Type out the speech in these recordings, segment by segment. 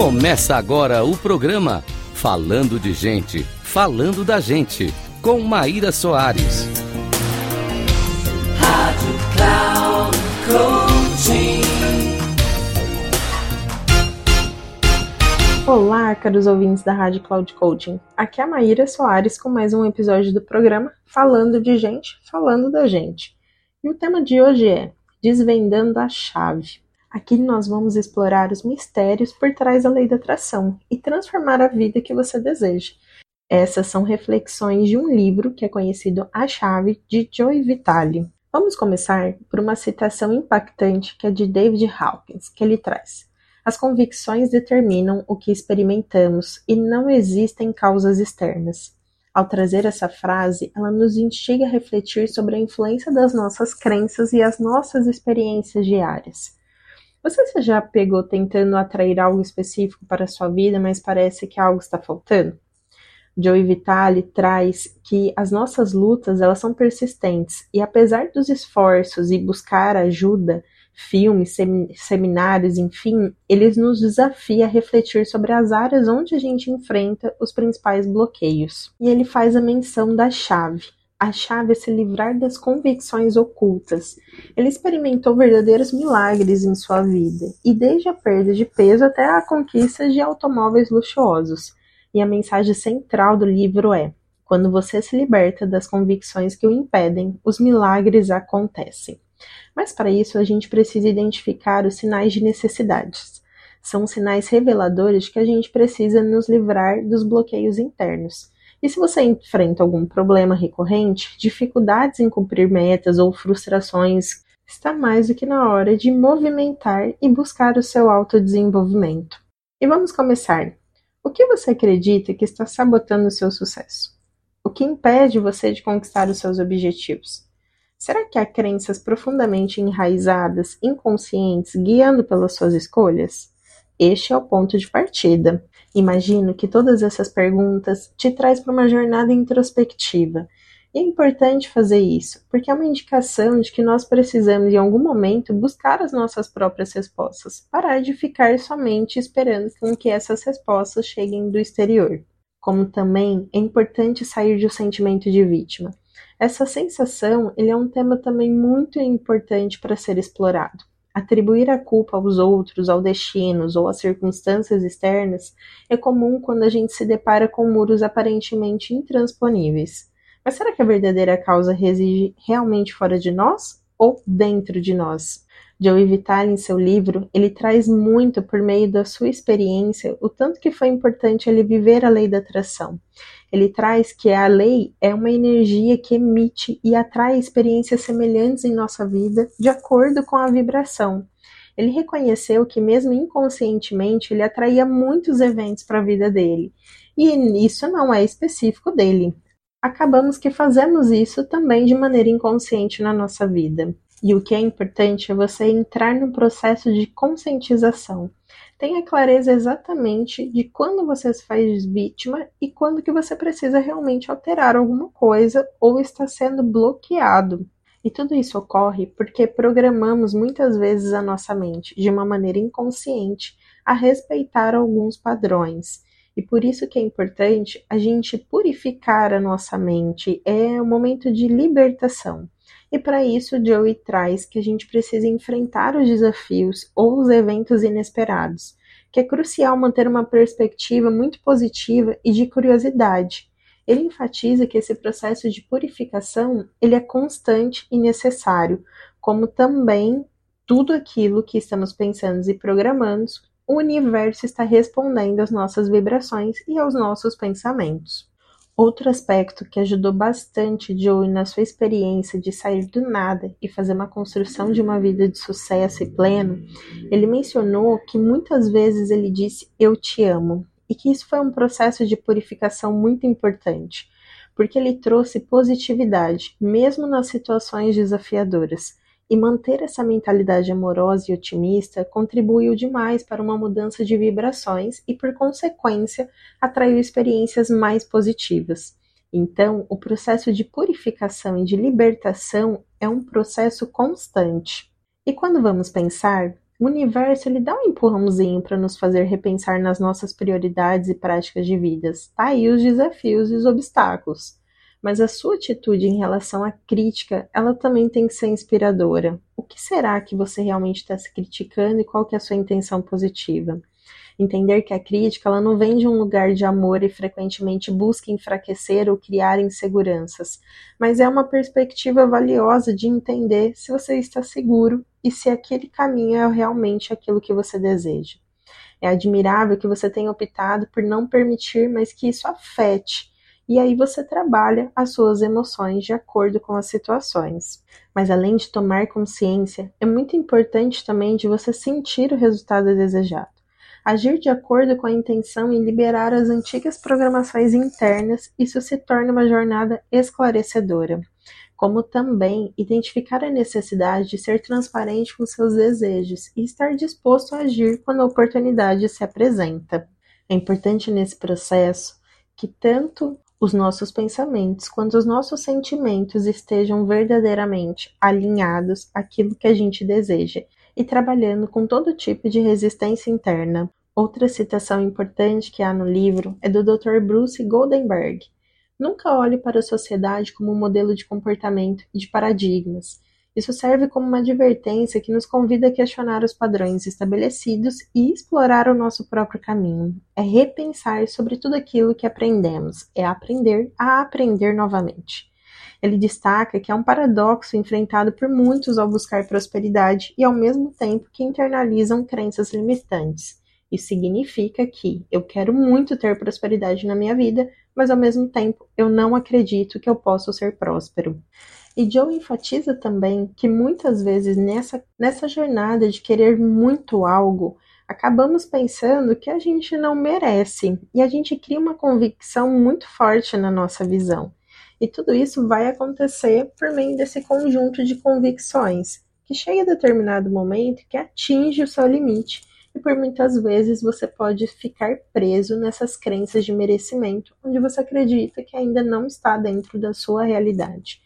Começa agora o programa Falando de Gente, Falando da Gente, com Maíra Soares. Rádio Cloud Coaching. Olá, caros ouvintes da Rádio Cloud Coaching. Aqui é a Maíra Soares com mais um episódio do programa Falando de Gente, Falando da Gente. E o tema de hoje é Desvendando a Chave. Aqui nós vamos explorar os mistérios por trás da lei da atração e transformar a vida que você deseja. Essas são reflexões de um livro que é conhecido A Chave, de Joy Vitale. Vamos começar por uma citação impactante que é de David Hawkins, que ele traz. As convicções determinam o que experimentamos e não existem causas externas. Ao trazer essa frase, ela nos instiga a refletir sobre a influência das nossas crenças e as nossas experiências diárias. Você já pegou tentando atrair algo específico para a sua vida, mas parece que algo está faltando? Joey Vitale traz que as nossas lutas elas são persistentes e apesar dos esforços e buscar ajuda, filmes, seminários, enfim, eles nos desafia a refletir sobre as áreas onde a gente enfrenta os principais bloqueios. E ele faz a menção da chave, a chave é se livrar das convicções ocultas. Ele experimentou verdadeiros milagres em sua vida, e desde a perda de peso até a conquista de automóveis luxuosos. E a mensagem central do livro é: quando você se liberta das convicções que o impedem, os milagres acontecem. Mas para isso a gente precisa identificar os sinais de necessidades. São sinais reveladores que a gente precisa nos livrar dos bloqueios internos. E se você enfrenta algum problema recorrente, dificuldades em cumprir metas ou frustrações, está mais do que na hora de movimentar e buscar o seu autodesenvolvimento. E vamos começar. O que você acredita que está sabotando o seu sucesso? O que impede você de conquistar os seus objetivos? Será que há crenças profundamente enraizadas, inconscientes, guiando pelas suas escolhas? Este é o ponto de partida. Imagino que todas essas perguntas te traz para uma jornada introspectiva. E é importante fazer isso, porque é uma indicação de que nós precisamos, em algum momento, buscar as nossas próprias respostas, parar de ficar somente esperando com que essas respostas cheguem do exterior. Como também é importante sair do sentimento de vítima. Essa sensação ele é um tema também muito importante para ser explorado. Atribuir a culpa aos outros, ao destino ou às circunstâncias externas é comum quando a gente se depara com muros aparentemente intransponíveis. Mas será que a verdadeira causa reside realmente fora de nós ou dentro de nós? Joey Vitale, em seu livro, ele traz muito por meio da sua experiência o tanto que foi importante ele viver a lei da atração ele traz que a lei é uma energia que emite e atrai experiências semelhantes em nossa vida de acordo com a vibração. Ele reconheceu que, mesmo inconscientemente, ele atraía muitos eventos para a vida dele. E isso não é específico dele. Acabamos que fazemos isso também de maneira inconsciente na nossa vida. E o que é importante é você entrar no processo de conscientização. Tenha clareza exatamente de quando você se faz vítima e quando que você precisa realmente alterar alguma coisa ou está sendo bloqueado. E tudo isso ocorre porque programamos muitas vezes a nossa mente de uma maneira inconsciente a respeitar alguns padrões. E por isso que é importante a gente purificar a nossa mente, é um momento de libertação. E para isso, Joey traz que a gente precisa enfrentar os desafios ou os eventos inesperados, que é crucial manter uma perspectiva muito positiva e de curiosidade. Ele enfatiza que esse processo de purificação ele é constante e necessário, como também tudo aquilo que estamos pensando e programando, o universo está respondendo às nossas vibrações e aos nossos pensamentos. Outro aspecto que ajudou bastante Joey na sua experiência de sair do nada e fazer uma construção de uma vida de sucesso e pleno, ele mencionou que muitas vezes ele disse eu te amo. E que isso foi um processo de purificação muito importante, porque ele trouxe positividade, mesmo nas situações desafiadoras, e manter essa mentalidade amorosa e otimista contribuiu demais para uma mudança de vibrações e, por consequência, atraiu experiências mais positivas. Então, o processo de purificação e de libertação é um processo constante. E quando vamos pensar, O universo ele dá um empurrãozinho para nos fazer repensar nas nossas prioridades e práticas de vidas. Tá aí os desafios e os obstáculos. Mas a sua atitude em relação à crítica, ela também tem que ser inspiradora. O que será que você realmente está se criticando e qual que é a sua intenção positiva? Entender que a crítica ela não vem de um lugar de amor e frequentemente busca enfraquecer ou criar inseguranças, mas é uma perspectiva valiosa de entender se você está seguro e se aquele caminho é realmente aquilo que você deseja. É admirável que você tenha optado por não permitir, mas que isso afete. E aí você trabalha as suas emoções de acordo com as situações. Mas além de tomar consciência, é muito importante também de você sentir o resultado desejado agir de acordo com a intenção em liberar as antigas programações internas, isso se torna uma jornada esclarecedora, como também identificar a necessidade de ser transparente com seus desejos e estar disposto a agir quando a oportunidade se apresenta. É importante nesse processo que tanto os nossos pensamentos quanto os nossos sentimentos estejam verdadeiramente alinhados àquilo que a gente deseja e trabalhando com todo tipo de resistência interna. Outra citação importante que há no livro é do Dr. Bruce Goldenberg. Nunca olhe para a sociedade como um modelo de comportamento e de paradigmas. Isso serve como uma advertência que nos convida a questionar os padrões estabelecidos e explorar o nosso próprio caminho. É repensar sobre tudo aquilo que aprendemos, é aprender a aprender novamente. Ele destaca que é um paradoxo enfrentado por muitos ao buscar prosperidade e, ao mesmo tempo, que internalizam crenças limitantes. Isso significa que eu quero muito ter prosperidade na minha vida, mas ao mesmo tempo eu não acredito que eu possa ser próspero. E Joe enfatiza também que muitas vezes nessa, nessa jornada de querer muito algo, acabamos pensando que a gente não merece e a gente cria uma convicção muito forte na nossa visão. E tudo isso vai acontecer por meio desse conjunto de convicções, que chega a determinado momento que atinge o seu limite, e por muitas vezes você pode ficar preso nessas crenças de merecimento, onde você acredita que ainda não está dentro da sua realidade.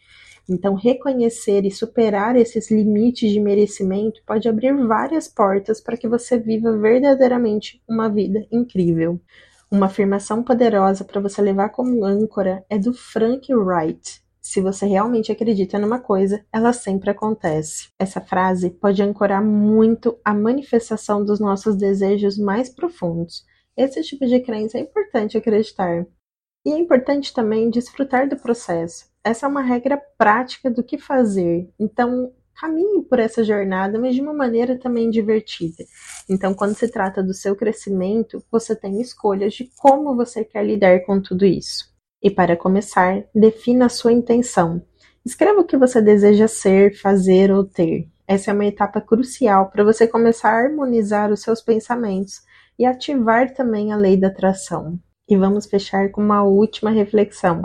Então, reconhecer e superar esses limites de merecimento pode abrir várias portas para que você viva verdadeiramente uma vida incrível. Uma afirmação poderosa para você levar como âncora é do Frank Wright. Se você realmente acredita numa coisa, ela sempre acontece. Essa frase pode ancorar muito a manifestação dos nossos desejos mais profundos. Esse tipo de crença é importante acreditar. E é importante também desfrutar do processo. Essa é uma regra prática do que fazer. Então, caminhe por essa jornada, mas de uma maneira também divertida. Então, quando se trata do seu crescimento, você tem escolhas de como você quer lidar com tudo isso. E para começar, defina a sua intenção. Escreva o que você deseja ser, fazer ou ter. Essa é uma etapa crucial para você começar a harmonizar os seus pensamentos e ativar também a lei da atração. E vamos fechar com uma última reflexão.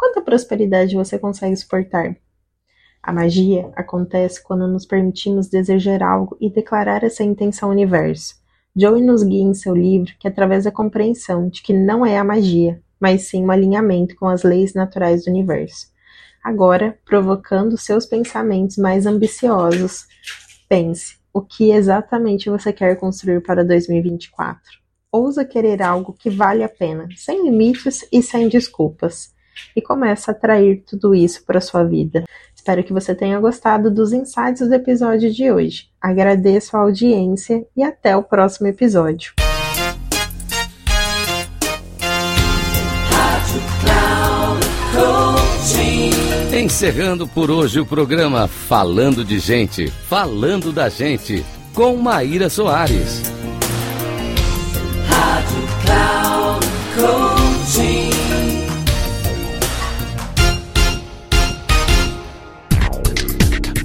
Quanta prosperidade você consegue suportar? A magia acontece quando nos permitimos desejar algo e declarar essa intenção ao universo. Joey nos guia em seu livro que, através da compreensão de que não é a magia, mas sim um alinhamento com as leis naturais do universo. Agora, provocando seus pensamentos mais ambiciosos, pense: o que exatamente você quer construir para 2024? Ousa querer algo que vale a pena, sem limites e sem desculpas e começa a atrair tudo isso para sua vida. Espero que você tenha gostado dos insights do episódio de hoje. Agradeço a audiência e até o próximo episódio. Encerrando por hoje o programa Falando de Gente, Falando da Gente, com Maíra Soares.